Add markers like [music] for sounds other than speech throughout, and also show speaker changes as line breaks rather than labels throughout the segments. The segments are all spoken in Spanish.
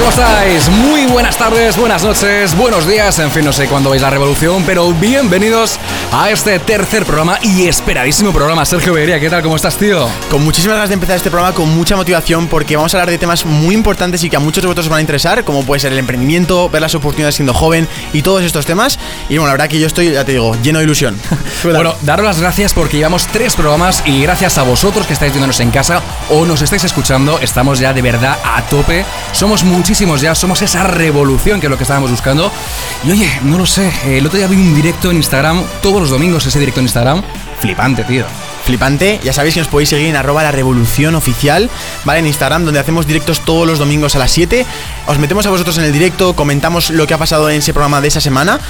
¿Cómo estáis? Muy buenas tardes, buenas noches, buenos días, en fin, no sé cuándo veis la revolución, pero bienvenidos a este tercer programa y esperadísimo programa. Sergio Beguería, ¿qué tal? ¿Cómo estás, tío?
Con muchísimas ganas de empezar este programa, con mucha motivación, porque vamos a hablar de temas muy importantes y que a muchos de vosotros os van a interesar, como puede ser el emprendimiento, ver las oportunidades siendo joven y todos estos temas. Y bueno, la verdad que yo estoy, ya te digo, lleno de ilusión. [laughs]
bueno, daros las gracias porque llevamos tres programas y gracias a vosotros que estáis viéndonos en casa o nos estáis escuchando, estamos ya de verdad a tope. Somos muchísimos ya, somos esa revolución que es lo que estábamos buscando. Y oye, no lo sé, el otro día vi un directo en Instagram, todos los domingos ese directo en Instagram, flipante, tío
flipante. Ya sabéis que nos podéis seguir en arroba la revolución oficial, ¿vale? En Instagram, donde hacemos directos todos los domingos a las 7. Os metemos a vosotros en el directo, comentamos lo que ha pasado en ese programa de esa semana.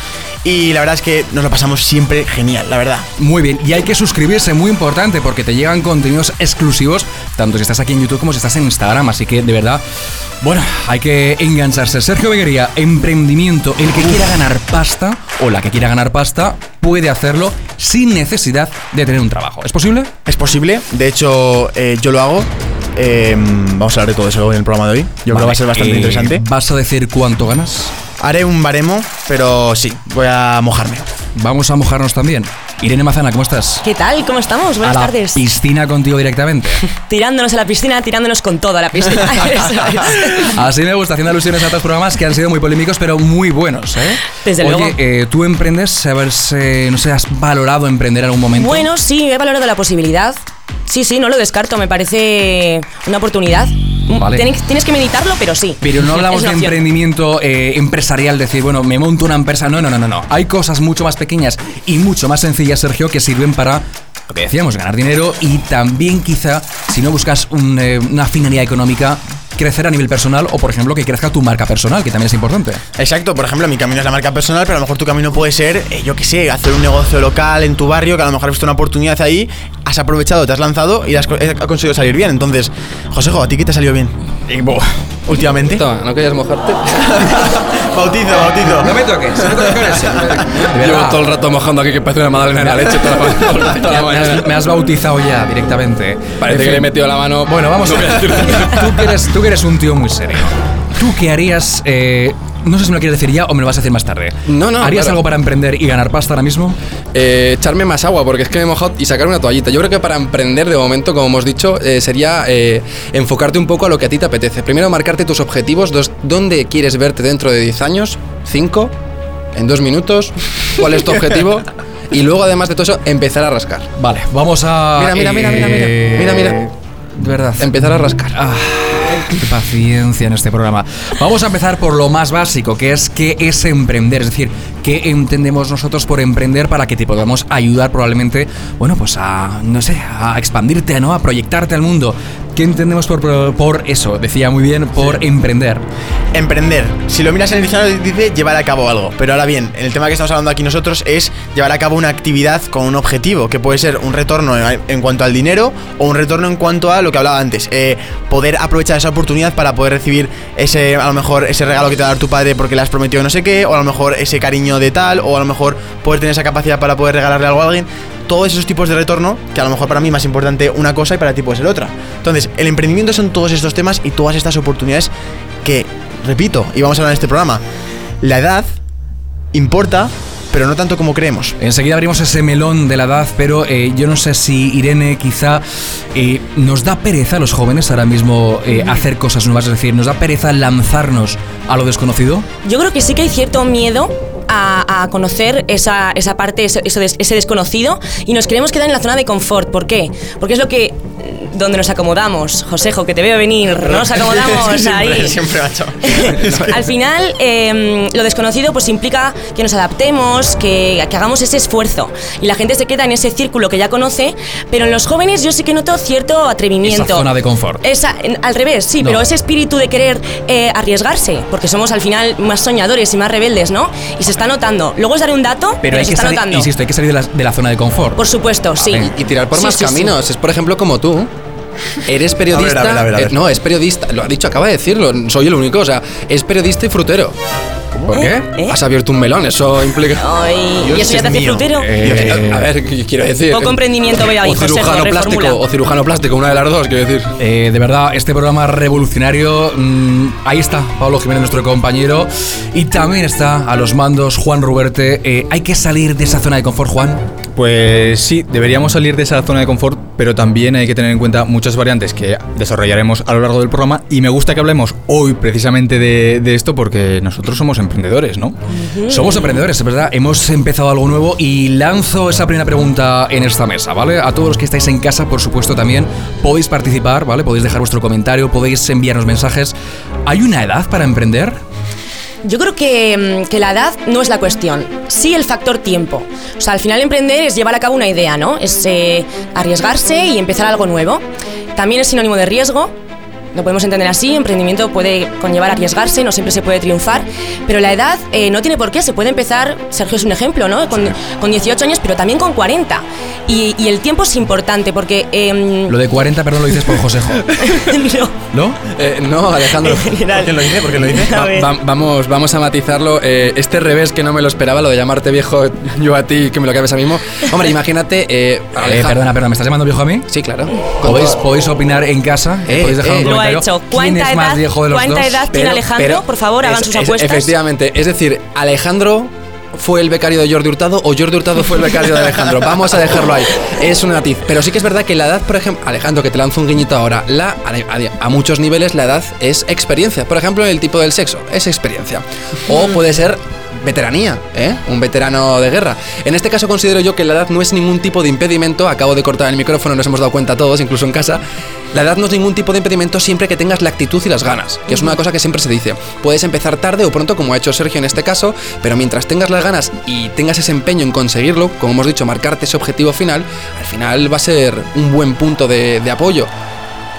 Y la verdad es que nos lo pasamos siempre genial, la verdad.
Muy bien, y hay que suscribirse, muy importante, porque te llegan contenidos exclusivos, tanto si estás aquí en YouTube como si estás en Instagram. Así que de verdad, bueno, hay que engancharse. Sergio Beguería, emprendimiento, el que quiera ganar pasta o la que quiera ganar pasta puede hacerlo sin necesidad de tener un trabajo. ¿Es posible?
Es posible, de hecho eh, yo lo hago. Em, vamos a hablar de todo eso en el programa de hoy. Yo creo que va a ser bastante
eh,
interesante.
¿Vas a decir cuánto ganas?
Haré un baremo, pero sí, voy a mojarme.
Vamos a mojarnos también. Irene Mazana, ¿cómo estás?
¿Qué tal? ¿Cómo estamos? Buenas
a la
tardes.
Piscina contigo directamente. [laughs]
tirándonos a la piscina, tirándonos con toda la piscina. [laughs] [laughs]
Así me gusta, haciendo alusiones a otros programas que han sido muy polémicos, pero muy buenos, ¿eh?
Desde
Oye,
luego.
Eh, ¿tú emprendes? A ver, no sé, ¿has valorado emprender en algún momento?
Bueno, sí, he valorado la posibilidad. Sí, sí, no lo descarto, me parece una oportunidad.
Vale.
Tienes, tienes que meditarlo, pero sí.
Pero no [laughs] hablamos de
opción.
emprendimiento eh, empresarial, decir, bueno, me monto una empresa. No, no, no, no, no. Hay cosas mucho más pequeñas y mucho más sencillas, Sergio, que sirven para lo que decíamos, ganar dinero y también quizá, si no buscas un, eh, una finalidad económica, crecer a nivel personal o, por ejemplo, que crezca tu marca personal, que también es importante.
Exacto, por ejemplo, mi camino es la marca personal, pero a lo mejor tu camino puede ser, eh, yo qué sé, hacer un negocio local en tu barrio, que a lo mejor has visto una oportunidad ahí, has aprovechado, te has lanzado y has, eh, ha conseguido salir bien. Entonces, Josejo, ¿a ti qué te ha salido bien? Últimamente.
Toma, ¿no querías mojarte? [laughs]
bautizo, bautizo.
No me toques, no me toques [laughs]
Llevo todo el rato mojando aquí que parece una magdalena de la leche toda la, [laughs] toda la
Me has, me has bautizado ya directamente.
Parece
En
que le he
fin.
metido la mano.
Bueno, vamos a ver. tú, que eres, tú que eres un tío muy serio. ¿Tú qué harías? eh, no sé si me lo quieres decir ya o me lo vas a decir más tarde.
No, no,
¿Harías
claro.
algo para emprender y ganar pasta ahora mismo?
Eh, echarme más agua porque es que me he mojado y sacar una toallita. Yo creo que para emprender de momento, como hemos dicho, eh, sería eh, enfocarte un poco a lo que a ti te apetece. Primero, marcarte tus objetivos, dos- dónde quieres verte dentro de 10 años, 5, en 2 minutos, cuál es tu objetivo. [laughs] Y luego, además de todo eso, empezar a rascar.
Vale, vamos a.
Mira, mira, mira, mira, mira.
eh,
Mira, mira.
De verdad.
Empezar a rascar.
Ah, qué paciencia en este programa. Vamos a empezar por lo más básico, que es qué es emprender. Es decir, qué entendemos nosotros por emprender para que te podamos ayudar probablemente, bueno, pues a, no sé, a expandirte, ¿no? A proyectarte al mundo. ¿Qué entendemos por, por, por eso? Decía muy bien, por emprender.
Emprender. Si lo miras en el diccionario dice llevar a cabo algo. Pero ahora bien, el tema que estamos hablando aquí nosotros es llevar a cabo una actividad con un objetivo, que puede ser un retorno en, en cuanto al dinero o un retorno en cuanto a lo que hablaba antes. eh, poder aprovechar esa oportunidad para poder recibir ese, a lo mejor, ese regalo que te va a dar tu padre porque le has prometido no sé qué, o a lo mejor ese cariño de tal, o a lo mejor poder tener esa capacidad para poder regalarle algo a alguien. Todos esos tipos de retorno, que a lo mejor para mí es más importante una cosa y para ti puede ser otra. Entonces, el emprendimiento son todos estos temas y todas estas oportunidades que, repito, y vamos a hablar en este programa, la edad importa, pero no tanto como creemos.
Enseguida abrimos ese melón de la edad, pero eh, yo no sé si Irene quizá eh, nos da pereza a los jóvenes ahora mismo eh, hacer cosas nuevas, es decir, nos da pereza lanzarnos a lo desconocido.
Yo creo que sí que hay cierto miedo a, conocer esa, esa parte, eso ese desconocido y nos queremos quedar en la zona de confort. ¿Por qué? Porque es lo que donde nos acomodamos, Josejo, que te veo venir, ¿no? Nos acomodamos [laughs]
siempre,
ahí.
Siempre, macho. [laughs]
Al final, eh, lo desconocido pues implica que nos adaptemos, que, que hagamos ese esfuerzo. Y la gente se queda en ese círculo que ya conoce, pero en los jóvenes yo sí que noto cierto atrevimiento.
Esa zona de confort.
Esa- al revés, sí,
No.
pero ese espíritu de querer eh, arriesgarse, porque somos al final más soñadores y más rebeldes, ¿no? Y se está notando. Luego os daré un dato, pero,
Pero hay
se
que
está
salir,
notando.
insisto, hay que salir de la, de la zona de confort.
Por supuesto, sí.
Vale.
Y tirar por
Sí,
más
sí, sí.
caminos. Es, por ejemplo, como tú. Eres periodista.
A ver, a ver, a ver, a ver.
eh, no, es periodista. Lo ha dicho, acaba de decirlo. Soy el único. O sea, es periodista y frutero.
¿Por qué?
¿Eh?
Has abierto un melón, eso implica.
Ay,
Dios
¿Y eso ya te hace frutero?
Eh,
Eh, a ver, ¿qué quiero decir?
Poco emprendimiento veo ahí,
O
José,
cirujano plástico, o cirujano plástico, una de las dos, quiero decir.
Eh, de verdad, este programa revolucionario, mm, ahí está Pablo Jiménez, nuestro compañero, y también está a los mandos Juan Ruberte. Eh, hay que salir de esa zona de confort, Juan.
Pues sí, deberíamos salir de esa zona de confort, pero también hay que tener en cuenta muchas variantes que desarrollaremos a lo largo del programa. Y me gusta que hablemos hoy precisamente de, de esto porque nosotros somos emprendedores, ¿no?
Somos emprendedores, es verdad. Hemos empezado algo nuevo y lanzo esa primera pregunta en esta mesa, ¿vale? A todos los que estáis en casa, por supuesto, también podéis participar, ¿vale? Podéis dejar vuestro comentario, podéis enviarnos mensajes. ¿Hay una edad para emprender?
Yo creo que, mm, que la edad no es la cuestión, sí el factor tiempo. O sea, al final emprender es llevar a cabo una idea, ¿no? Es eh, arriesgarse y empezar algo nuevo. También es sinónimo de riesgo. Lo podemos entender así, emprendimiento puede conllevar arriesgarse, no siempre se puede triunfar, pero la edad eh, no tiene por qué, se puede empezar, Sergio es un ejemplo, ¿no? Con, con 18 años, pero también con 40. Y, y el tiempo es importante porque... em,
Lo de 40, perdón, lo dices por Josejo. [laughs]
no,
¿No?
Eh, no, Alejandro. [laughs]
¿Por qué lo dice? ¿Por qué lo dice? [laughs]
A
Va- va- vamos, vamos a matizarlo. Eh, este revés que no me lo esperaba, lo de llamarte viejo yo a ti, que me lo cabes a mismo. Hombre, imagínate. Eh,
Eh, perdona, perdona, ¿me estás llamando viejo a mí?
Sí, claro.
¿Podéis, podéis opinar en casa?
Eh,
¿Podéis dejar
eh,
un
Lo ha hecho.
¿Quién
¿Cuánta
es
edad, edad tiene
Pero-
Alejandro?
pero
Por favor, hagan
es-
sus
es-
apuestas.
Efectivamente, es decir, Alejandro fue el becario de Jordi Hurtado o Jordi Hurtado fue el becario de Alejandro. [laughs] Vamos a dejarlo ahí. Es un matiz. Pero sí que es verdad que la edad, por ejemplo, Alejandro, que te lanzo un guiñito ahora, la, a, muchos niveles la edad es experiencia. Por ejemplo, el tipo del sexo, es experiencia. O puede ser veteranía, ¿eh? Un veterano de guerra. En este caso considero yo que la edad no es ningún tipo de impedimento. Acabo de cortar el micrófono, nos hemos dado cuenta todos, incluso en casa. La edad no es ningún tipo de impedimento siempre que tengas la actitud y las ganas, que es una cosa que siempre se dice. Puedes empezar tarde o pronto, como ha hecho Sergio en este caso, pero mientras tengas las ganas y tengas ese empeño en conseguirlo, como hemos dicho, marcarte ese objetivo final, al final va a ser un buen punto de, de apoyo.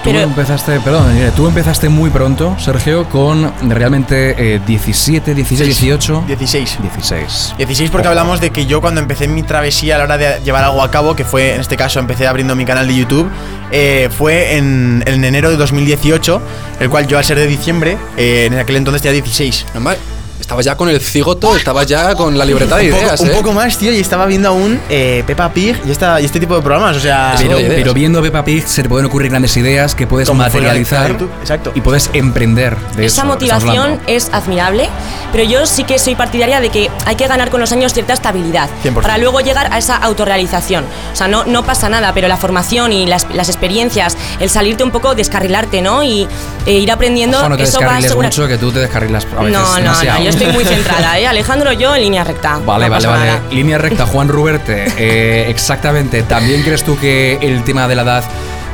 Tú
Pero-
empezaste, perdón, eh, tú empezaste muy pronto, Sergio, con realmente eh, 17, 16, 18,
16.
16.
16 porque hablamos de que yo cuando empecé mi travesía a la hora de llevar algo a cabo, que fue en este caso empecé abriendo mi canal de YouTube, eh, fue en, en enero de 2018, el cual yo al ser de diciembre, eh, en aquel entonces tenía 16.
No, Estabas ya con el cigoto, estabas ya con la libreta de
un, poco,
ideas,
un
¿eh?
poco más, tío, y estaba viendo aún eh, Peppa Pig y, esta, y este tipo de programas, o sea...
Pero,
ideas.
pero viendo Peppa Pig se te pueden ocurrir grandes ideas que puedes
Como
materializar y puedes emprender de
Esa
eso,
motivación es admirable, pero yo sí que soy partidaria de que hay que ganar con los años cierta estabilidad
100%.
para luego llegar a esa autorrealización. O sea, no, no pasa nada, pero la formación y las, las experiencias, el salirte un poco, descarrilarte, ¿no? Y e ir aprendiendo,
Ojo, no te
eso va a asegurar.
mucho que tú te descarrilas a veces
No, no,
demasiado.
no, yo estoy muy [laughs] centrada, ¿eh? Alejandro, yo en línea recta.
Vale,
no
vale, vale.
nada.
Línea recta, Juan Ruberte. [laughs] eh, exactamente. ¿También crees tú que el tema de la edad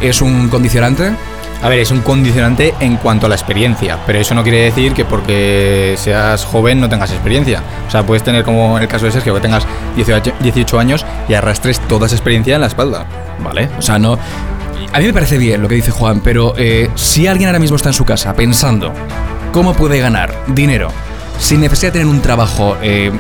es un condicionante?
A ver, es un condicionante en cuanto a la experiencia, pero eso no quiere decir que porque seas joven no tengas experiencia. O sea, puedes tener como en el caso de Sergio, que tengas 18, 18 años y arrastres toda esa experiencia en la espalda.
Vale. O sea, no. A mí me parece bien lo que dice Juan, pero eh, si alguien ahora mismo está en su casa pensando cómo puede ganar dinero sin necesidad de tener un trabajo, eh,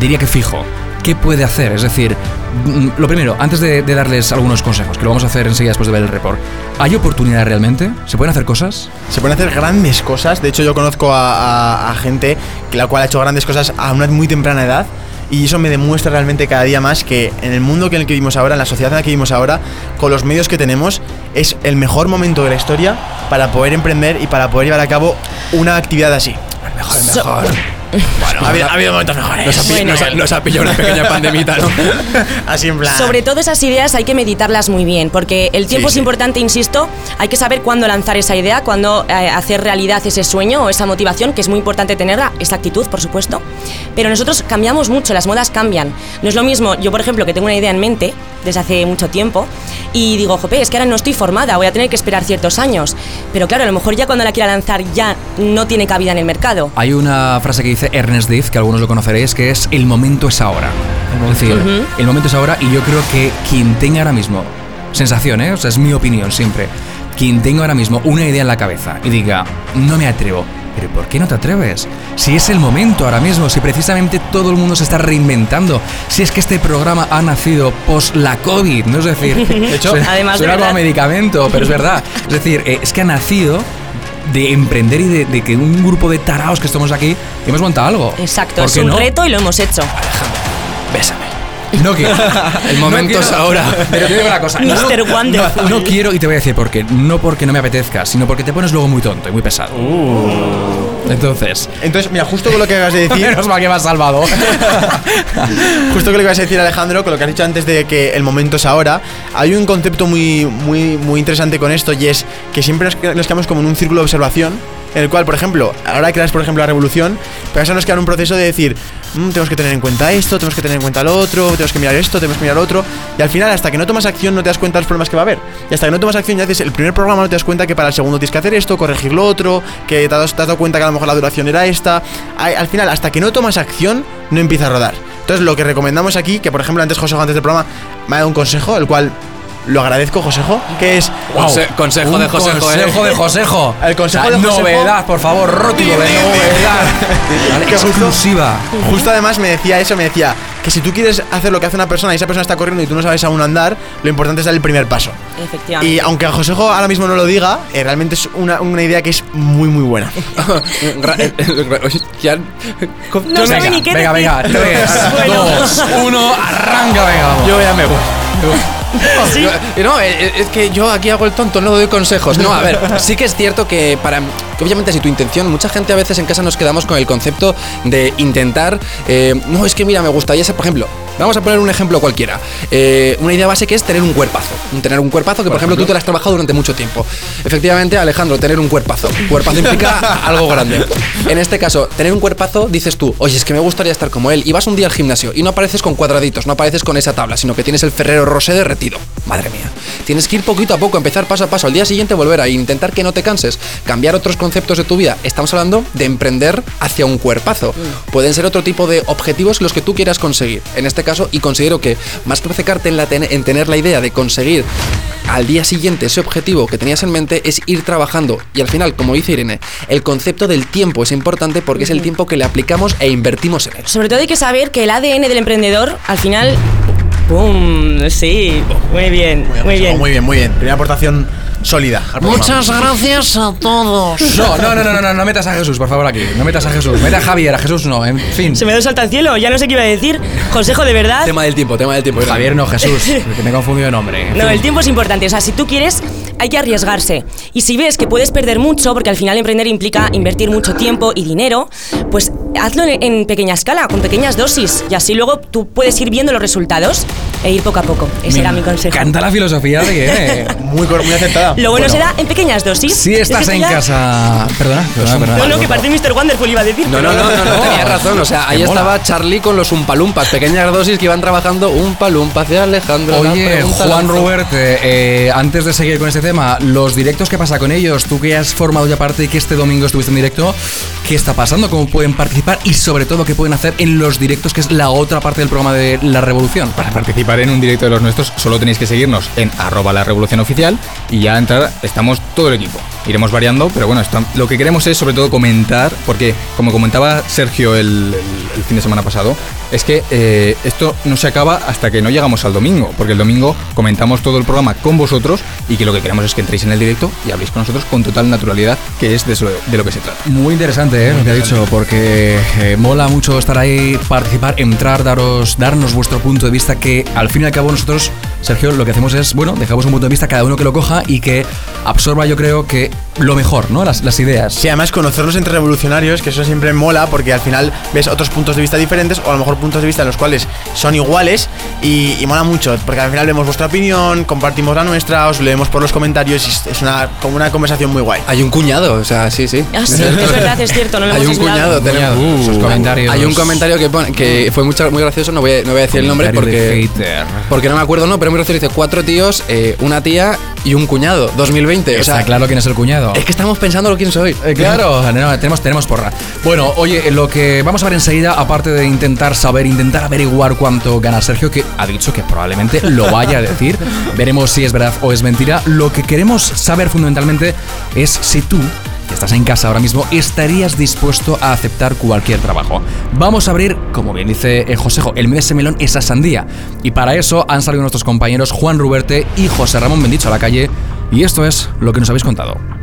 diría que fijo, ¿qué puede hacer? Es decir, mm, lo primero, antes de, darles algunos consejos, que lo vamos a hacer enseguida después de ver el report, ¿hay oportunidad realmente? ¿Se pueden hacer cosas?
Se pueden hacer grandes cosas. De hecho, yo conozco a gente que la cual ha hecho grandes cosas a una muy temprana edad. Y eso me demuestra realmente cada día más que en el mundo en el que vivimos ahora, en la sociedad en la que vivimos ahora, con los medios que tenemos, es el mejor momento de la historia para poder emprender y para poder llevar a cabo una actividad así.
Mejor,
So-
mejor.
Bueno, ha habido, ha habido momentos mejores.
Nos ha,
Bueno.
nos ha- nos ha pillado una [laughs] pequeña pandemita, ¿no? [laughs]
Así en plan.
Sobre todo esas ideas hay que meditarlas muy bien, porque el tiempo
Sí,
es
sí.
importante, insisto, hay que saber cuándo lanzar esa idea, cuándo eh, hacer realidad ese sueño o esa motivación, que es muy importante tenerla, esa actitud, por supuesto. Pero nosotros cambiamos mucho, las modas cambian. No es lo mismo, yo por ejemplo, que tengo una idea en mente desde hace mucho tiempo y digo, jope, es que ahora no estoy formada, voy a tener que esperar ciertos años. Pero claro, a lo mejor ya cuando la quiera lanzar ya no tiene cabida en el mercado.
Hay una frase que dice Ernest Diez, que algunos lo conoceréis, que es el momento es ahora. Es decir, el momento es ahora y yo creo que quien tenga ahora mismo, sensación, ¿eh? O sea, es mi opinión siempre, quien tenga ahora mismo una idea en la cabeza y diga, no me atrevo, Pero ¿por qué no te atreves? Si es el momento ahora mismo, si precisamente todo el mundo se está reinventando, si es que este programa ha nacido post la COVID, ¿no? Es decir, [laughs] de
hecho,
Además de
como medicamento, pero es verdad. Es decir, eh, es que ha nacido de emprender y de, de que un grupo de taraos que estamos aquí hemos montado algo.
Exacto,
¿Por
es un
no?
reto y lo hemos hecho.
Bésame. [laughs] No quiero.
El momento es ahora. [laughs]
Pero te digo una cosa. no-
Mr. Wonderful.
No quiero y te voy a decir por qué. No porque no me apetezca, sino porque te pones luego muy tonto y muy pesado. Entonces.
Entonces, mira, justo con lo que acabas de decir. [laughs]
Menos mal que me has salvado. [laughs]
Justo con lo que ibas a decir Alejandro, con lo que has dicho antes de que el momento es ahora, hay un concepto muy, muy, muy interesante con esto y es que siempre nos, nos quedamos como en un círculo de observación en el cual, por ejemplo, ahora creas, por ejemplo, la revolución, pero eso nos queda en un proceso de decir, "Mm, tenemos que tener en cuenta esto, tenemos que tener en cuenta lo otro, tenemos que mirar esto, tenemos que mirar lo otro, y al final, hasta que no tomas acción, no te das cuenta de los problemas que va a haber. Y hasta que no tomas acción y haces el primer programa, no te das cuenta que para el segundo tienes que hacer esto, corregir lo otro, que te has, dado cuenta que a lo mejor la duración era esta. Al final, hasta que no tomas acción, no empieza a rodar. Entonces, lo que recomendamos aquí, que por ejemplo antes Josejo, antes del programa, me ha dado un consejo, el cual lo agradezco, Josejo, que es.
Conse- consejo de Josejo, ¿eh?
Consejo de Josejo.
El consejo de Josejo-
Novedad, por favor, rótulo de novedad. Vale,
Que justo-
exclusiva.
Justo además me decía eso, me decía que si tú quieres hacer lo que hace una persona y esa persona está corriendo y tú no sabes aún andar, lo importante es dar el primer paso.
Efectivamente.
Y aunque Josejo ahora mismo no lo diga, eh, realmente es una, una idea que es muy muy buena. [laughs]
Eh, eh, oye, ya- ¿cómo-
No
yo-
sabe
venga,
ni qué
venga,
decir.
venga. Tres, [laughs]
Bueno.
dos, uno, arranca, venga, vamos.
Yo ya me voy. [laughs] No, eh, eh, es que yo aquí hago el tonto, no doy consejos. No, a ver, sí que es cierto que para. que obviamente, si tu intención, mucha gente a veces en casa nos quedamos con el concepto de intentar. eh, no, es que mira, me gustaría ser, por ejemplo, vamos a poner un ejemplo cualquiera. Eh, una idea base que es tener un cuerpazo. Tener un cuerpazo que, por, ejemplo, tú te lo has trabajado durante mucho tiempo. Efectivamente, Alejandro, tener un cuerpazo. Cuerpazo implica [laughs] algo grande. En este caso, tener un cuerpazo, dices tú, oye, es que me gustaría estar como él. Y vas un día al gimnasio y no apareces con cuadraditos, no apareces con esa tabla, sino que tienes el Ferrero Rosé derretido. Madre mía. Tienes que ir poquito a poco, empezar paso a paso. Al día siguiente volver a intentar que no te canses, cambiar otros conceptos de tu vida. Estamos hablando de emprender hacia un cuerpazo. Pueden ser otro tipo de objetivos los que tú quieras conseguir. En este caso, y considero que más que obcecarte en, la ten- en tener la idea de conseguir al día siguiente ese objetivo que tenías en mente es ir trabajando. Y al final, como dice Irene, el concepto del tiempo es importante porque es el tiempo que le aplicamos e invertimos en él.
Sobre todo hay que saber que el ADN del emprendedor, al final. ¡Pum! Sí, muy bien, muy bien.
Muy bien, muy bien. Primera aportación sólida.
Muchas gracias a todos.
No, no, no, no, no, no metas a Jesús, por favor, aquí. No metas a Jesús. Meta a Javier, a Jesús no, en fin.
Se me da un salto al cielo, ya no sé qué iba a decir. Consejo de verdad.
Tema del tiempo, tema del tiempo.
Javier no, Jesús, que me he confundido de nombre.
No,
fin.
el tiempo es importante. O sea, si tú quieres, hay que arriesgarse. Y si ves que puedes perder mucho, porque al final emprender implica invertir mucho tiempo y dinero, pues hazlo en, en pequeña escala, con pequeñas dosis. Y así luego tú puedes ir viendo los resultados e ir poco a poco. Ese era mi consejo.
Canta la filosofía de que. eh,
Muy, muy aceptada.
Lo bueno, será en pequeñas dosis.
Si estás en casa. Perdona, perdona, perdona.
No, no, que parte Mr. Wonderful iba a decir.
No, no, no, no, no, tenías razón. O sea, ahí
Me mola.
estaba Charlie con los umpalumpas, pequeñas dosis que iban trabajando un palumpa hacia Alejandro.
Oye, Juan. Robert, eh, eh, antes de seguir con este tema, los directos, ¿qué pasa con ellos? Tú que has formado ya parte y que este domingo estuviste en directo, ¿qué está pasando? ¿Cómo pueden participar? Y sobre todo, ¿qué pueden hacer en los directos, que es la otra parte del programa de La Revolución?
Para participar en un directo de los nuestros solo tenéis que seguirnos en arroba la revolución oficial y ya entrar, estamos todo el equipo. Iremos variando, pero bueno, lo que queremos es sobre todo comentar, porque como comentaba Sergio el, el- el fin de semana pasado, es que eh, esto no se acaba hasta que no llegamos al domingo, porque el domingo comentamos todo el programa con vosotros y que lo que queremos es que entréis en el directo y habléis con nosotros con total naturalidad, que es de, eso- de lo que se trata.
Muy interesante, ¿eh? lo que ha dicho, porque eh, mola mucho estar ahí, participar, entrar, daros, darnos vuestro punto de vista, que al fin y al cabo nosotros, Sergio, lo que hacemos es, bueno, dejamos un punto de vista, cada uno que lo coja y que absorba, yo creo que lo mejor, ¿no? Las, las ideas.
Sí, además conocernos entre revolucionarios, que eso siempre mola porque al final ves otros puntos de vista diferentes o a lo mejor puntos de vista en los cuales son iguales y, y mola mucho porque al final vemos vuestra opinión, compartimos la nuestra, os leemos por los comentarios y es- es una, como una conversación muy guay.
Hay un cuñado, o sea, sí, sí.
Ah, sí, es verdad, es cierto, no lo
Hay
hemos
un cuñado, tenemos.
Uh, sus comentarios.
Hay un comentario que pone, que fue mucho- muy gracioso, no voy, a, no voy a decir el nombre porque, porque no me acuerdo, no, pero muy gracioso. Dice cuatro tíos, eh, una tía y un cuñado, 2020. O
Está
sea,
claro quién es el cuñado.
es que estamos pensando lo quién soy.
Eh, claro, [laughs] no, tenemos, tenemos porra. Bueno, oye, lo que vamos a ver enseguida, aparte de intentar saber, intentar averiguar cuánto gana Sergio, que ha dicho que probablemente lo vaya a decir, veremos si es verdad o es mentira. Lo que queremos saber fundamentalmente es si tú que estás en casa ahora mismo, estarías dispuesto a aceptar cualquier trabajo. Vamos a abrir, como bien dice el Josejo, el mes ese melón, esa sandía. Y para eso han salido nuestros compañeros Juan Ruberte y José Ramón Bendicho a la calle. Y esto es lo que nos habéis contado.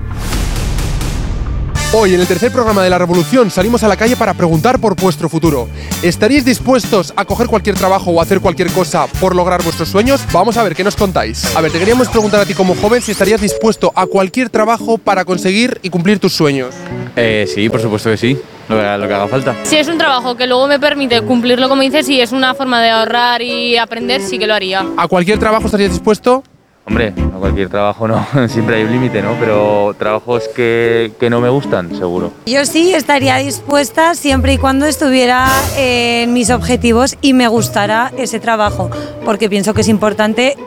Hoy, en el tercer programa de La Revolución, salimos a la calle para preguntar por vuestro futuro. ¿Estaríais dispuestos a coger cualquier trabajo o hacer cualquier cosa por lograr vuestros sueños? Vamos a ver qué nos contáis. A ver, te queríamos preguntar a ti como joven si estarías dispuesto a cualquier trabajo para conseguir y cumplir tus sueños.
Eh, sí, por supuesto que sí, lo que, lo que haga falta.
Si es un trabajo que luego me permite cumplirlo como dices y es una forma de ahorrar y aprender, sí que lo haría.
¿A cualquier trabajo estarías dispuesto?
Hombre, a cualquier trabajo no, [laughs] siempre hay un límite, ¿no? Pero trabajos que, que no me gustan, seguro.
Yo sí estaría dispuesta siempre y cuando estuviera en mis objetivos y me gustara ese trabajo, porque pienso que es importante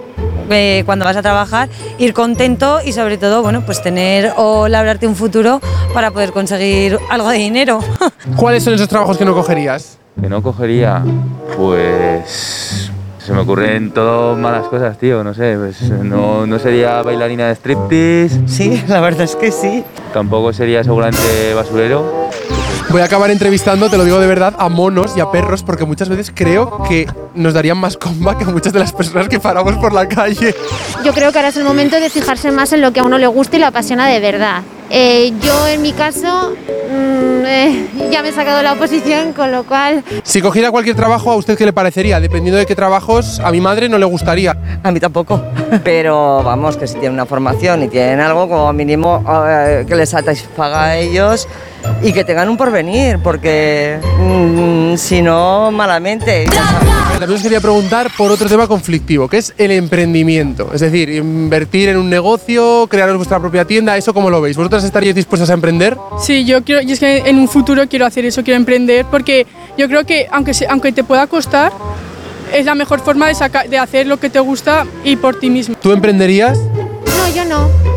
eh, cuando vas a trabajar ir contento y sobre todo, bueno, pues tener o labrarte un futuro para poder conseguir algo de dinero. [laughs]
¿Cuáles son esos trabajos que no cogerías?
Que no cogería, pues... Se me ocurren todo malas cosas, tío, no sé, pues no, no sería bailarina de striptease,
Sí, la verdad es que sí.
tampoco sería seguramente basurero.
Voy a acabar entrevistando, te lo digo de verdad, a monos y a perros, porque muchas veces creo que nos darían más comba que muchas de las personas que paramos por la calle.
Yo creo que ahora es el momento de fijarse más en lo que a uno le gusta y lo apasiona de verdad. Eh, yo en mi caso mm, eh, ya me he sacado la oposición, con lo cual
Si cogiera cualquier trabajo, ¿a usted qué le parecería? Dependiendo de qué trabajos, a mi madre no le gustaría.
A mí tampoco. [laughs] Pero vamos, que si tienen una formación y tienen algo, como mínimo eh, que les satisfaga a ellos y que tengan un porvenir, porque mm, si no, malamente.
También os quería preguntar por otro tema conflictivo, que es el emprendimiento. Es decir, invertir en un negocio, crearos vuestra propia tienda, ¿eso cómo lo veis? ¿Vosotras estaríais dispuestas a emprender?
Sí, yo quiero, y es que en un futuro quiero hacer eso, quiero emprender, porque yo creo que aunque, aunque te pueda costar, es la mejor forma de hacer lo que te gusta y por ti mismo.
¿Tú emprenderías?
no, yo no.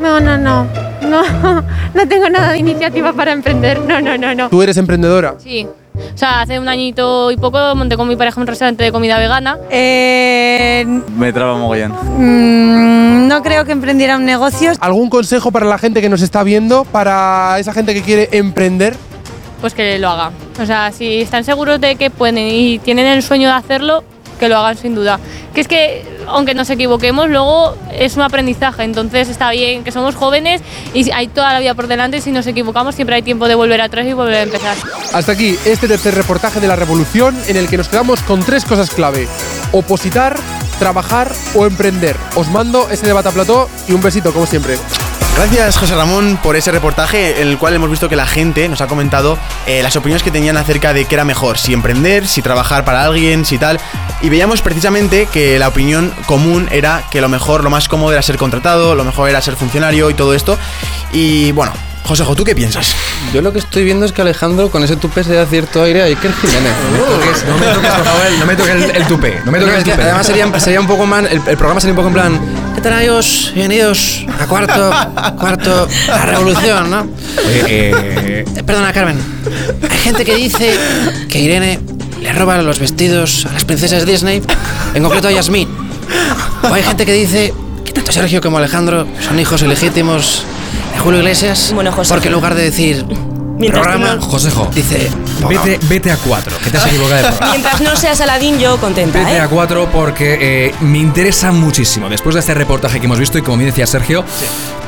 No, no, no. No, [laughs] no tengo nada de iniciativa para emprender. No, no, no, no.
¿Tú eres emprendedora?
Sí. O sea, hace un añito y poco monté con mi pareja un restaurante de comida vegana.
Eh,
Me traba mogollón.
mm, no creo que emprendiera un negocio.
¿Algún consejo para la gente que nos está viendo, para esa gente que quiere emprender?
pues que lo haga. O sea, si están seguros de que pueden y tienen el sueño de hacerlo, que lo hagan sin duda. Que es que, aunque nos equivoquemos, luego es un aprendizaje, entonces está bien que somos jóvenes y hay toda la vida por delante si nos equivocamos siempre hay tiempo de volver atrás y volver a empezar.
Hasta aquí este tercer reportaje de la revolución en el que nos quedamos con tres cosas clave. Opositar, trabajar o emprender. Os mando ese debate a plató y un besito como siempre.
Gracias José Ramón por ese reportaje en el cual hemos visto que la gente nos ha comentado eh, las opiniones que tenían acerca de qué era mejor, si emprender, si trabajar para alguien, si tal. Y veíamos precisamente que la opinión común era que lo mejor, lo más cómodo era ser contratado, lo mejor era ser funcionario y todo esto. Y bueno, Josejo, ¿tú qué piensas?
Yo lo que estoy viendo es que Alejandro con ese tupe se da cierto aire a Iker Jiménez.
No me toques, por favor, no me toques el, el tupé. No me toques
Es
el tupé.
además sería, sería un poco más, el, el programa sería un poco en plan, ¿qué tal amigos? Bienvenidos a cuarto, cuarto, la revolución, ¿no?
Eh,
Eh, Perdona, Carmen. Hay gente que dice que Irene le roba los vestidos a las princesas Disney, en concreto a Yasmín. O hay gente que dice que tanto Sergio como Alejandro son hijos ilegítimos de Julio Iglesias.
Bueno, José.
Porque en lugar de decir
Mientras
programa,
no-
Josejo,
dice
vete, vete a cuatro, que te has equivocado de programa.
Mientras no seas Aladín, yo contenta,
Vete
¿eh?
a cuatro porque eh, me interesa muchísimo, después de este reportaje que hemos visto y como bien decía Sergio,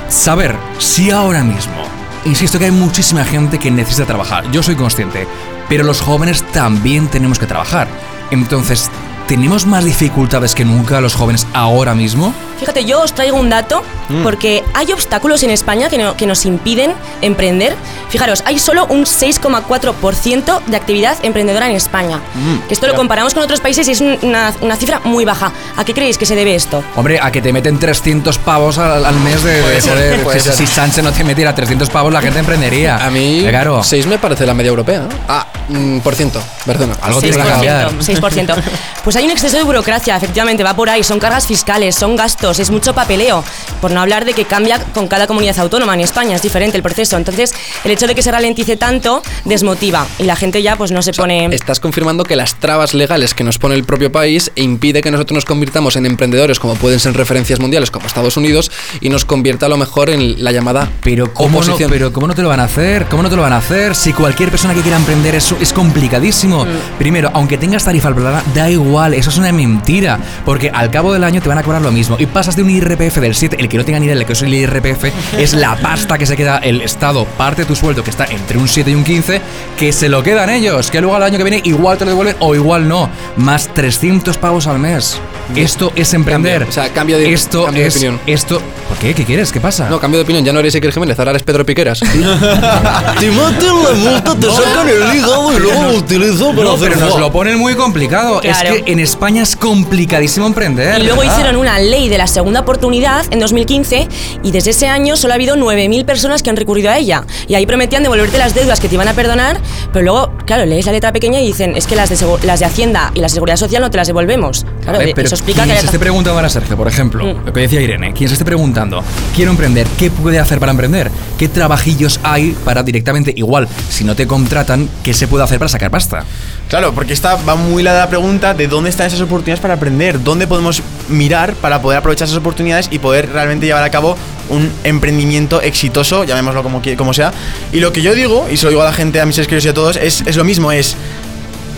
saber si ahora mismo, insisto que hay muchísima gente que necesita trabajar, yo soy consciente, pero los jóvenes también tenemos que trabajar. Entonces, ¿tenemos más dificultades que nunca los jóvenes ahora mismo?
Fíjate, yo os traigo un dato
Mm.
porque hay obstáculos en España que, no- que nos impiden emprender. Fijaros, hay solo un 6,4% de actividad emprendedora en España.
Mm,
Que esto lo comparamos con otros países y es un- una, una cifra muy baja. ¿A qué creéis que se debe esto?
Hombre, a que te meten 300 pavos al, al mes de... De-
puede
si,
ser.
si Sánchez no te metiera 300 pavos, la gente emprendería.
A mí,
Claro.
6 me parece la media europea. ¿no? Ah, mm, por ciento, perdona.
Algo tiene que cambiar.
6%. [laughs] Pues hay un exceso de burocracia, efectivamente, va por ahí. Son cargas fiscales, son gastos. es mucho papeleo. Por no hablar de que cambia con cada comunidad autónoma. En España es diferente el proceso. Entonces, el hecho de que se ralentice tanto desmotiva y la gente ya pues no se pone.
Estás confirmando que las trabas legales que nos pone el propio país impide que nosotros nos convirtamos en emprendedores como pueden ser referencias mundiales como Estados Unidos y nos convierta a lo mejor en la llamada
Pero ¿cómo, no,
oposición.
pero ¿cómo no te lo van a hacer? ¿Cómo no te lo van a hacer? Si cualquier persona que quiera emprender es, es complicadísimo. Primero, aunque tengas tarifa al programa, da igual, eso es una mentira. Porque al cabo del año te van a cobrar lo mismo. Y pasas de un IRPF del 7, el que no tenga ni idea de que es el IRPF, [laughs] es la pasta que se queda el Estado, parte de tu sueldo, que está entre un 7 y un 15, que se lo quedan ellos. Que luego al año que viene igual te lo devuelven o igual no. Más 300 pavos al mes. Esto es emprender.
Cambio, o sea, cambio de-
esto
cambio de
es
opinión.
esto. ¿Por qué? ¿Qué quieres? ¿Qué pasa?
No, cambio de opinión, ya no eres Iker Jiménez, ahora eres Pedro Piqueras. [laughs]
Te meten la multa, te sacan el hígado y luego lo utilizo para
No,
hacer
pero nos lo ponen muy complicado.
Claro.
Es que en España es complicadísimo emprender.
Y luego
¿verdad?
hicieron una ley de la segunda oportunidad en 2015 y desde ese año solo ha habido 9.000 personas que han recurrido a ella. Y ahí prometían devolverte las deudas que te iban a perdonar, pero luego, claro, lees la letra pequeña y dicen, es que las de, las de Hacienda y la Seguridad Social no te las devolvemos. Claro,
Vale,
eh,
pero
eso explica
quien
que
se esté preguntando ahora, Sergio, por ejemplo,
Mm.
lo que decía Irene, quien se esté preguntando, quiero emprender, ¿qué puede hacer para emprender? ¿Qué trabajillos hay para directamente, igual, si no te contratan, qué se puede hacer para sacar pasta?
Claro, porque esta va muy la pregunta de dónde están esas oportunidades para aprender, dónde podemos mirar para poder aprovechar esas oportunidades y poder realmente llevar a cabo un emprendimiento exitoso, llamémoslo como, como sea. Y lo que yo digo, y se lo digo a la gente, a mis escritos y a todos, es, es lo mismo, es...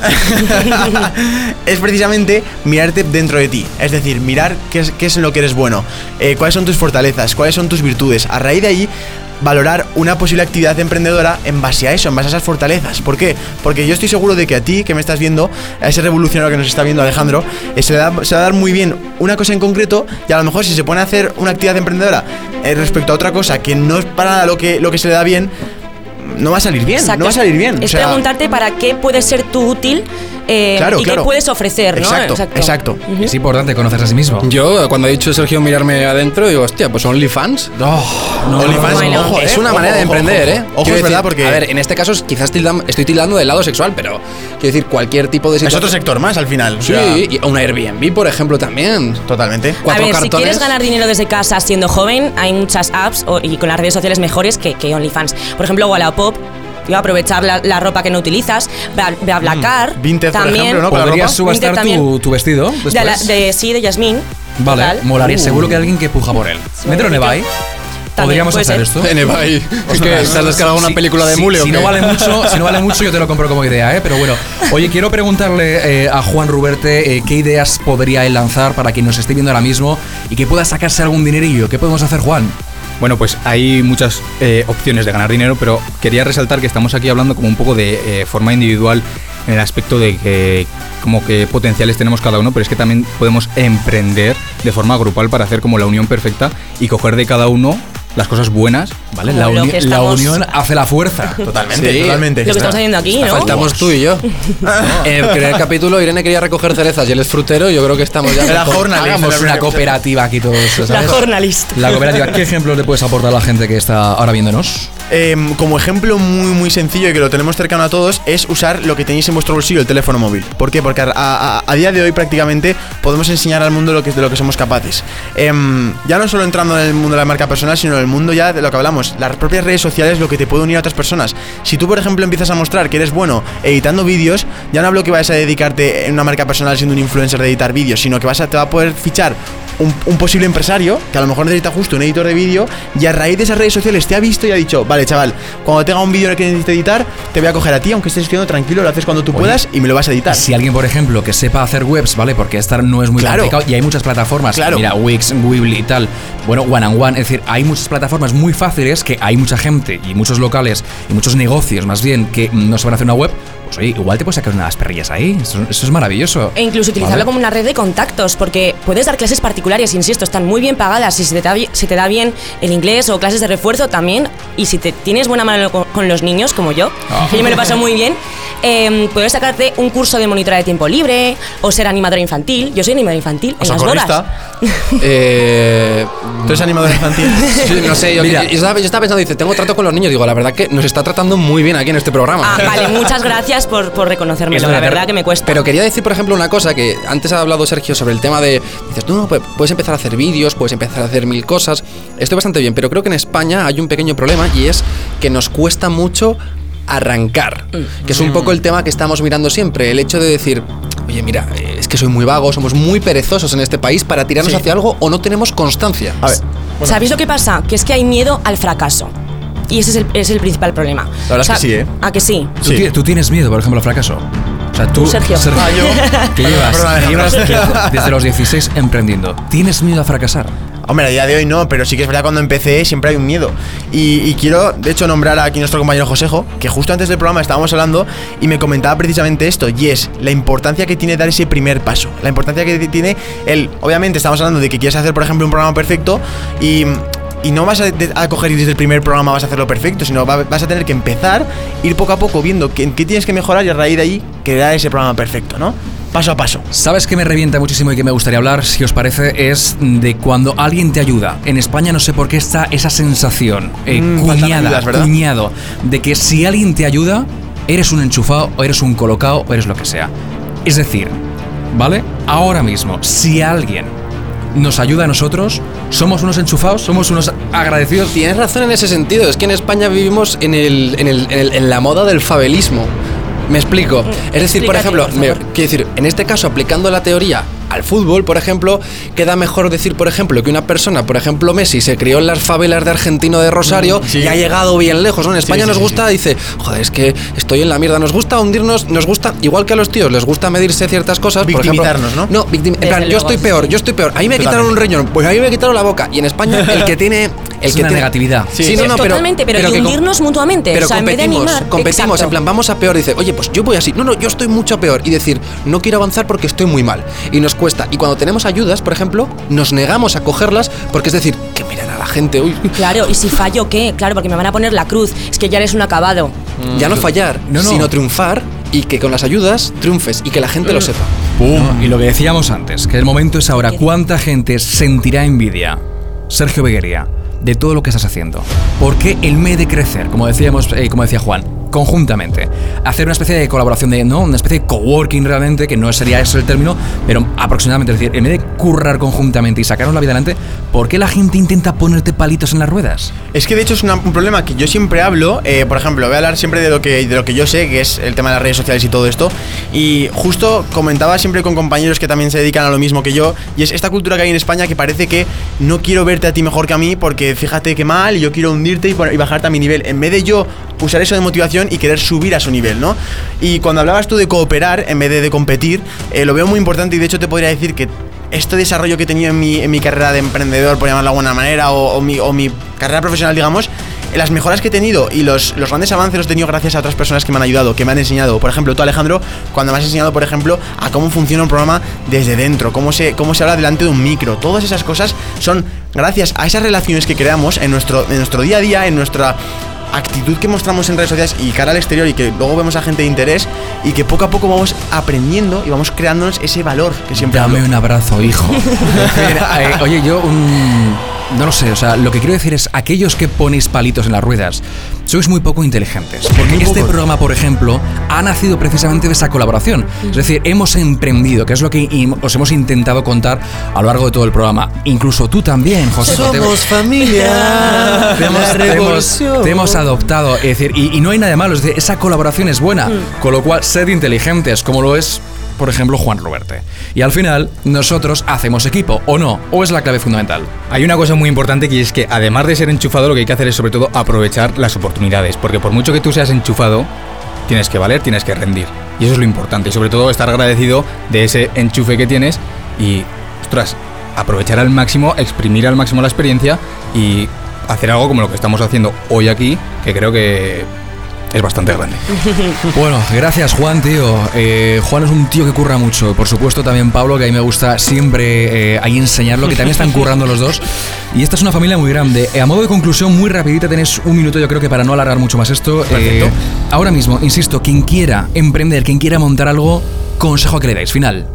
[laughs] es precisamente mirarte dentro de ti. Es decir, mirar qué es, qué es lo que eres bueno, eh, cuáles son tus fortalezas, cuáles son tus virtudes. A raíz de ahí, valorar una posible actividad emprendedora en base a eso, en base a esas fortalezas. ¿Por qué? Porque yo estoy seguro de que a ti, que me estás viendo, a ese revolucionario que nos está viendo, Alejandro, eh, se, le da- se va a dar muy bien una cosa en concreto y a lo mejor si se pone a hacer una actividad emprendedora eh, respecto a otra cosa que no es para nada lo que, lo que se le da bien, no va a salir bien.
Exacto,
No va a salir bien.
Es
O sea,
preguntarte para qué puedes ser tú útil eh,
Claro,
y
claro.
qué puedes ofrecer, ¿no?
Exacto, exacto.
Es importante conocerse a sí mismo.
Yo, cuando ha dicho Sergio mirarme adentro, digo, hostia, pues OnlyFans.
No,
no, OnlyFans,
Bueno,
ojo,
es
eh,
una
ojo,
manera de
ojo,
emprender,
ojo.
¿eh?
Ojo,
Quiero
es verdad,
decir,
porque-
A ver, en este caso quizás tildam- estoy tildando del lado sexual, pero quiero decir, cualquier tipo de
Es
situación.
otro sector más al final. o
Sí,
sea,
y una Airbnb, por ejemplo, también.
totalmente.
A
Cuatro
ver, si
cartones.
quieres ganar dinero desde casa siendo joven, hay muchas apps o- y con las redes sociales mejores que, que OnlyFans. Por ejemplo, Wallapop, tío, aprovechar la, la ropa que no utilizas. Bla- Bla- Blacar,
Mm. Por
también.
ejemplo, ¿no?
Podrías subastar
también.
tu, tu vestido
De, la- de- sí, de Yasmín.
Vale,
Total.
molaría. Seguro que hay alguien que puja por él. Mételo en eBay. Podríamos
puede
hacer
ser.
esto.
En eBay. Es que te has descargado una
si-
película de
si-
Mule o
Si
qué?
no vale mucho, [laughs] si no vale mucho, yo te lo compro como idea, ¿eh? Pero bueno. Oye, quiero preguntarle eh, a Juan Ruberte eh, qué ideas podría él lanzar para quien nos esté viendo ahora mismo y que pueda sacarse algún dinerillo. ¿Qué podemos hacer, Juan?
Bueno, pues hay muchas eh, opciones de ganar dinero, pero quería resaltar que estamos aquí hablando como un poco de eh, forma individual en el aspecto de que como que potenciales tenemos cada uno, pero es que también podemos emprender de forma grupal para hacer como la unión perfecta y coger de cada uno las cosas buenas, ¿vale?
La, uni- la unión hace la fuerza. [laughs]
Totalmente,
Sí.
totalmente.
Lo que estamos haciendo aquí, ¿no?
Faltamos tú y yo. [laughs] En el primer capítulo, Irene quería recoger cerezas y él es frutero. Yo creo que estamos ya. [laughs]
Era jornalista.
Hagamos una cooperativa aquí todos.
La
¿sabes?
jornalista.
La cooperativa. ¿Qué ejemplos le puedes aportar a la gente que está ahora viéndonos?
Em, como ejemplo muy muy sencillo y que lo tenemos cercano a todos es usar lo que tenéis en vuestro bolsillo, el teléfono móvil. ¿Por qué? Porque a, día de hoy prácticamente podemos enseñar al mundo lo que, de lo que somos capaces. Em, ya no solo entrando en el mundo de la marca personal, sino en el mundo ya de lo que hablamos. Las propias redes sociales lo que te puede unir a otras personas. Si tú, por ejemplo, empiezas a mostrar que eres bueno editando vídeos, ya no hablo que vayas a dedicarte en una marca personal siendo un influencer de editar vídeos, sino que vas a, te va a poder fichar un, un posible empresario que a lo mejor necesita justo un editor de vídeo y a raíz de esas redes sociales te ha visto y ha dicho, vale chaval, cuando tenga un vídeo en el que necesite editar, te voy a coger a ti, aunque estés estudiando tranquilo, lo haces cuando tú
Oye,
puedas y me lo vas a editar.
Si alguien, por ejemplo, que sepa hacer webs, ¿vale? Porque estar no es muy
Claro.
complicado y hay muchas plataformas.
Claro.
Mira, Wix, Weebly y tal. Bueno, One and One. Es decir, hay muchas plataformas muy fáciles que hay mucha gente y muchos locales y muchos negocios, más bien, que no saben hacer una web. Pues oye, igual te puedes sacar unas perrillas ahí. Eso, eso es maravilloso.
E incluso utilizarlo
Vale.
como una red de contactos, porque puedes dar clases particulares, insisto, están muy bien pagadas. Si se te da, se te da bien el inglés o clases de refuerzo también, y si te tienes buena mano con, con los niños, como yo,
Ah.
que yo me lo paso muy bien, eh, puedes sacarte un curso de monitora de tiempo libre o ser animadora infantil. Yo soy animadora infantil
O
en las bodas. [laughs]
Eh,
¿Tú eres animador infantil? [laughs]
sí, no sé, yo,
Mira.
yo estaba, yo estaba pensando, dice, tengo trato con los niños. Digo, la verdad que nos está tratando muy bien aquí en este programa.
Ah, vale, muchas gracias por, por reconocérmelo, la
verdad,
que me cuesta.
Pero quería decir, por ejemplo, una cosa que antes ha hablado Sergio sobre el tema de. Dices, tú no, pues puedes empezar a hacer vídeos, puedes empezar a hacer mil cosas. Estoy bastante bien, pero creo que en España hay un pequeño problema y es que nos cuesta mucho arrancar, que es un poco el tema que estamos mirando siempre, el hecho de decir, oye, mira, es que soy muy vago, somos muy perezosos en este país para tirarnos
Sí.
hacia algo o no tenemos constancia.
A ver,
¿Sabéis lo que pasa? Que es que hay miedo al fracaso. Y ese es el, es el principal problema.
La verdad es que sí, ¿eh?
¿A que sí?
¿Tú,
Sí.
ti- tú tienes miedo, por ejemplo, al fracaso? O sea, tú,
Sergio.
Ah, yo. [laughs]
que llevas, llevas [laughs] desde los 16 emprendiendo. ¿Tienes miedo a fracasar?
Hombre, a día de hoy no, pero sí que es verdad cuando empecé siempre hay un miedo. Y, y quiero, de hecho, nombrar aquí a nuestro compañero Josejo, que justo antes del programa estábamos hablando y me comentaba precisamente esto, y es la importancia que tiene dar ese primer paso. La importancia que tiene el, obviamente estamos hablando de que quieres hacer, por ejemplo, un programa perfecto y... Y no vas a, coger y desde el primer programa vas a hacerlo perfecto, sino va- vas a tener que empezar, ir poco a poco viendo qué, qué tienes que mejorar y a raíz de ahí crear ese programa perfecto, ¿no? Paso a paso.
¿Sabes qué me revienta muchísimo y que me gustaría hablar, si os parece, es de cuando alguien te ayuda? En España no sé por qué está esa sensación, eh,
Mm,
cuñada, cuñado, de que si alguien te ayuda, eres un enchufado o eres un colocado o eres lo que sea. Es decir, ¿vale? Ahora mismo, si alguien nos ayuda a nosotros, somos unos enchufados, somos unos agradecidos.
Tienes razón en ese sentido, es que en España vivimos en, el, en, el- en el- en la moda del fabelismo. Me explico. Es decir, por ejemplo,
por
me-
favor.
quiero decir, en este caso, aplicando la teoría al fútbol, por ejemplo, queda mejor decir, por ejemplo, que una persona, por ejemplo, Messi, se crió en las favelas de Argentino de Rosario
sí.
y ha llegado bien lejos. ¿no? En España
sí,
nos
sí,
gusta, dice, joder, es que estoy en la mierda. Nos gusta hundirnos, nos gusta, igual que a los tíos, les gusta medirse ciertas cosas. por ejemplo-
Victimizarnos, ¿no?
No, victim- en plan, yo estoy peor, yo estoy peor. A mí me quitaron un riñón, pues a mí me quitaron la boca. Y en España, el que tiene. El
Es
que
una
tiene-
negatividad.
Sí,
Sí,
no, no, pero.
Totalmente, pero, y
que com-
hundirnos mutuamente.
pero
o sea, en vez de
competimos,
animar.
competimos,
Exacto.
en plan, vamos a peor. Dice, oye, pues yo voy así. No, no, yo estoy mucho peor. Y decir, no quiero avanzar porque estoy muy mal. Y nos cuesta. Y cuando tenemos ayudas, por ejemplo, nos negamos a cogerlas porque es decir, que miran a la gente, uy, [laughs]
Claro, y si fallo, ¿qué? Claro, porque me van a poner la cruz. Es que ya eres un acabado.
ya no fallar,
No, no.
sino triunfar y que con las ayudas triunfes y que la gente lo
Mm.
sepa.
¡Pum! Y lo que decíamos antes, que el momento es ahora. ¿Cuánta gente sentirá envidia, Sergio Beguería, de todo lo que estás haciendo? Porque el me de crecer, como decíamos, eh, como decía Juan, conjuntamente, hacer una especie de colaboración de, no, una especie de coworking realmente, que no sería ese el término, pero aproximadamente, es decir, en vez de currar conjuntamente y sacarnos la vida adelante, ¿por qué la gente intenta ponerte palitos en las ruedas?
Es que de hecho es un problema que yo siempre hablo. eh, por ejemplo, voy a hablar siempre de lo que de lo que yo sé, que es el tema de las redes sociales y todo esto. Y justo comentaba siempre con compañeros que también se dedican a lo mismo que yo. Y es esta cultura que hay en España que parece que no quiero verte a ti mejor que a mí porque fíjate que mal y yo quiero hundirte y, y bajarte a mi nivel. En vez de yo usar eso de motivación y querer subir a su nivel, ¿no? Y cuando hablabas tú de cooperar en vez de, competir, eh, lo veo muy importante y de hecho te podría decir que este desarrollo que he tenido en mi, en mi carrera de emprendedor, por llamarlo de alguna manera, o, o mi, o mi carrera profesional, digamos, las mejoras que he tenido y los, los grandes avances los he tenido gracias a otras personas que me han ayudado, que me han enseñado. Por ejemplo, tú, Alejandro, cuando me has enseñado, por ejemplo, a cómo funciona un programa desde dentro, cómo se, cómo se habla delante de un micro. Todas esas cosas son gracias a esas relaciones que creamos en nuestro, en nuestro día a día, en nuestra actitud que mostramos en redes sociales y cara al exterior y que luego vemos a gente de interés y que poco a poco vamos aprendiendo y vamos creándonos ese valor que siempre
Dame
hablo.
un abrazo, hijo. [laughs] Eh, oye, yo mm, no lo sé, o sea, lo que quiero decir es, aquellos que ponéis palitos en las ruedas, sois muy poco inteligentes. Porque
Muy
este programa, por ejemplo, ha nacido precisamente de esa colaboración. Es decir, hemos emprendido, que es lo que os hemos intentado contar a lo largo de todo el programa. Incluso tú también, José.
Somos [laughs] familia.
te hemos,
La
te hemos-
revolución.
te hemos adoptado. Es decir, y, y no hay nada de malo. Es decir, esa colaboración es buena. Con lo cual, sed inteligentes, como lo es, por ejemplo, Juan Roberte. Y al final, nosotros hacemos equipo, ¿o no? ¿O es la clave fundamental?
Hay una cosa muy importante que es que además de ser enchufado, lo que hay que hacer es sobre todo aprovechar las oportunidades. Porque por mucho que tú seas enchufado, tienes que valer, tienes que rendir. Y eso es lo importante. Y sobre todo estar agradecido de ese enchufe que tienes y, ostras, aprovechar al máximo, exprimir al máximo la experiencia y hacer algo como lo que estamos haciendo hoy aquí, que creo que es bastante grande. [laughs]
Bueno, gracias Juan, tío. Eh, Juan es un tío que curra mucho. Por supuesto también Pablo, que a mí me gusta siempre eh, ahí enseñarlo, que también están [laughs] currando los dos. Y esta es una familia muy grande. Eh, a modo de conclusión, muy rapidita, tenéis un minuto yo creo que para no alargar mucho más esto. Eh, ahora mismo, insisto, quien quiera emprender, quien quiera montar algo, consejo que le dais, final.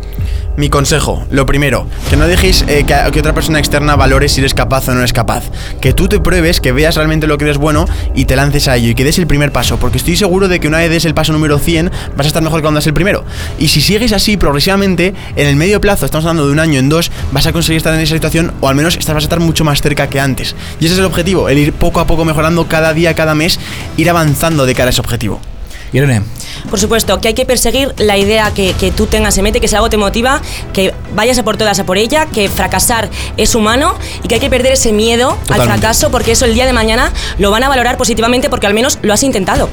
Mi consejo, lo primero, que no dejéis eh, que, que otra persona externa valore si eres capaz o no eres capaz. Que tú te pruebes, que veas realmente lo que eres bueno y te lances a ello y que des el primer paso. Porque estoy seguro de que una vez des el paso número 100, vas a estar mejor que cuando das el primero. Y si sigues así progresivamente, en el medio plazo, estamos hablando de un año, en dos, vas a conseguir estar en esa situación o al menos vas a estar mucho más cerca que antes. Y ese es el objetivo, el ir poco a poco mejorando cada día, cada mes, ir avanzando de cara a ese objetivo.
Irene.
Por supuesto, que hay que perseguir la idea que, que tú tengas en mente, que si algo te motiva, que vayas a por todas a por ella, que fracasar es humano y que hay que perder ese miedo al
Totalmente.
fracaso porque eso el día de mañana lo van a valorar positivamente porque al menos lo has intentado.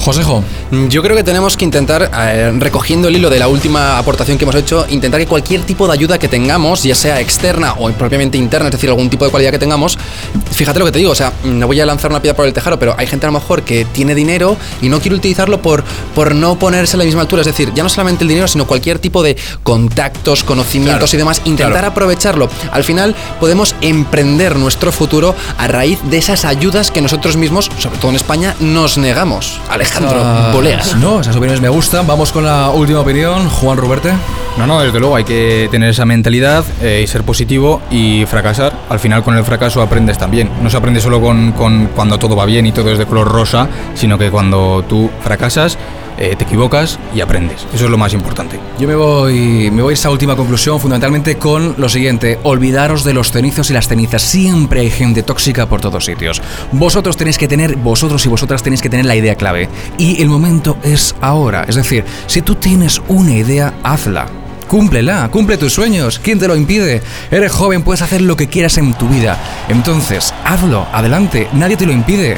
Josejo.
Yo creo que tenemos que intentar, eh, recogiendo el hilo de la última aportación que hemos hecho, intentar que cualquier tipo de ayuda que tengamos, ya sea externa o propiamente interna, es decir, algún tipo de cualidad que tengamos, fíjate lo que te digo, o sea, no voy a lanzar una piedra por el tejado, pero hay gente a lo mejor que tiene dinero y no quiere utilizarlo por, por no ponerse a la misma altura, es decir, ya no solamente el dinero, sino cualquier tipo de contactos, conocimientos
Claro,
y demás, intentar
claro.
aprovecharlo. Al final podemos emprender nuestro futuro a raíz de esas ayudas que nosotros mismos, sobre todo en España, nos negamos. Alejandro
Ah,
Boleas.
No, esas opiniones me gustan. Vamos con la última opinión. Juan Ruberte.
No, no, desde luego hay que tener esa mentalidad eh, y ser positivo y fracasar. Al final con el fracaso aprendes también. No se aprende solo con, con cuando todo va bien y todo es de color rosa, sino que cuando tú fracasas, eh, te equivocas y aprendes. Eso es lo más importante.
Yo me voy, me voy a esa última conclusión fundamentalmente con lo siguiente. Olvidaros de los cenizos y las cenizas. Siempre hay gente tóxica por todos sitios. Vosotros tenéis que tener, vosotros y vosotras tenéis que tener la idea clave. Y el momento es ahora. Es decir, si tú tienes una idea, hazla. Cúmplela, cumple tus sueños. ¿Quién te lo impide? Eres joven, puedes hacer lo que quieras en tu vida. Entonces, hazlo, adelante. Nadie te lo impide.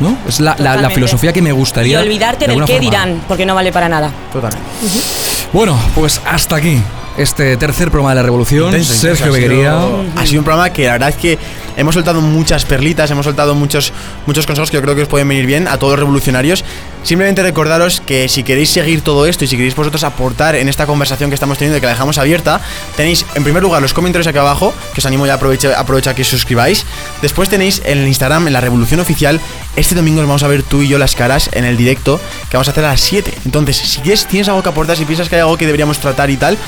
¿No? Es la, la- filosofía que me gustaría.
Y olvidarte
de
del qué
forma.
dirán, porque no vale para nada.
Totalmente.
Bueno, pues hasta aquí este tercer programa de la Revolución.
Intenso, intenso,
Sergio
ha sido-
Beguería.
Ha sido un programa que la verdad es que hemos soltado muchas perlitas, hemos soltado muchos, muchos consejos que yo creo que os pueden venir bien a todos los revolucionarios. Simplemente recordaros que si queréis seguir todo esto y si queréis vosotros aportar en esta conversación que estamos teniendo y que la dejamos abierta, tenéis en primer lugar los comentarios aquí abajo, que os animo ya aprovecha, aprovecha que os suscribáis. Después tenéis en el Instagram, en la Revolución Oficial, este domingo nos vamos a ver tú y yo las caras en el directo que vamos a hacer a las 7. Entonces, si quieres, tienes algo que aportar, si piensas que hay algo que deberíamos tratar y tal,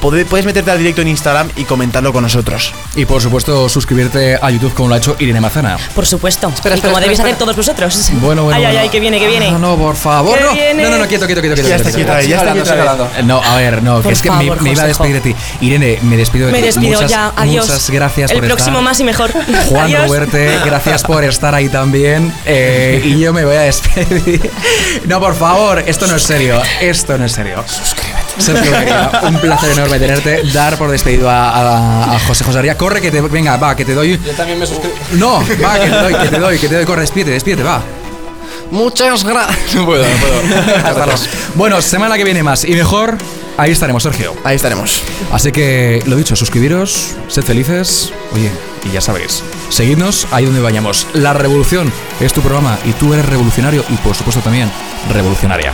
puedes meterte al directo en Instagram y comentarlo con nosotros.
Y por supuesto, suscribirte a YouTube como lo ha hecho Irene Mazana.
Por supuesto. y
espera,
como
espera,
debéis
espera.
hacer todos vosotros.
Bueno, bueno.
Ay, ay,
bueno.
ay, que viene, que viene.
Ah, no, por favor. No.
viene.
no, no, no, quieto, quieto, quieto, quieto.
Ya está
quieto.
ya está.
Eh, No, a ver, no, que
Por
es que
favor,
me, me iba a despedir de ti. Irene, me despido de
Me
ti.
despido
muchas,
ya. Adiós.
Muchas gracias
El
por
próximo
estar.
más y mejor. [laughs]
Juan
Adiós. [laughs]
Gracias por estar ahí también. Eh, y yo me voy a despedir. No, por favor, esto no es serio. Esto no es serio. Suscríbete. Sergio [laughs] un placer enorme tenerte. Dar por despedido a, a- a José José Aría. Corre, que te. Venga, va, que te doy.
Yo también me suscribo.
No, va, que te doy, que te doy, que te doy. Corre, despídete, despídete, va.
Muchas gracias. [laughs] No puedo, no puedo. [laughs]
Hasta luego. Bueno, semana que viene más y mejor. Ahí estaremos, Sergio.
Ahí estaremos.
Así que, lo dicho, suscribiros, sed felices. Oye, y ya sabéis, seguidnos ahí donde vayamos. La revolución es tu programa y tú eres revolucionario y, por supuesto, también revolucionaria.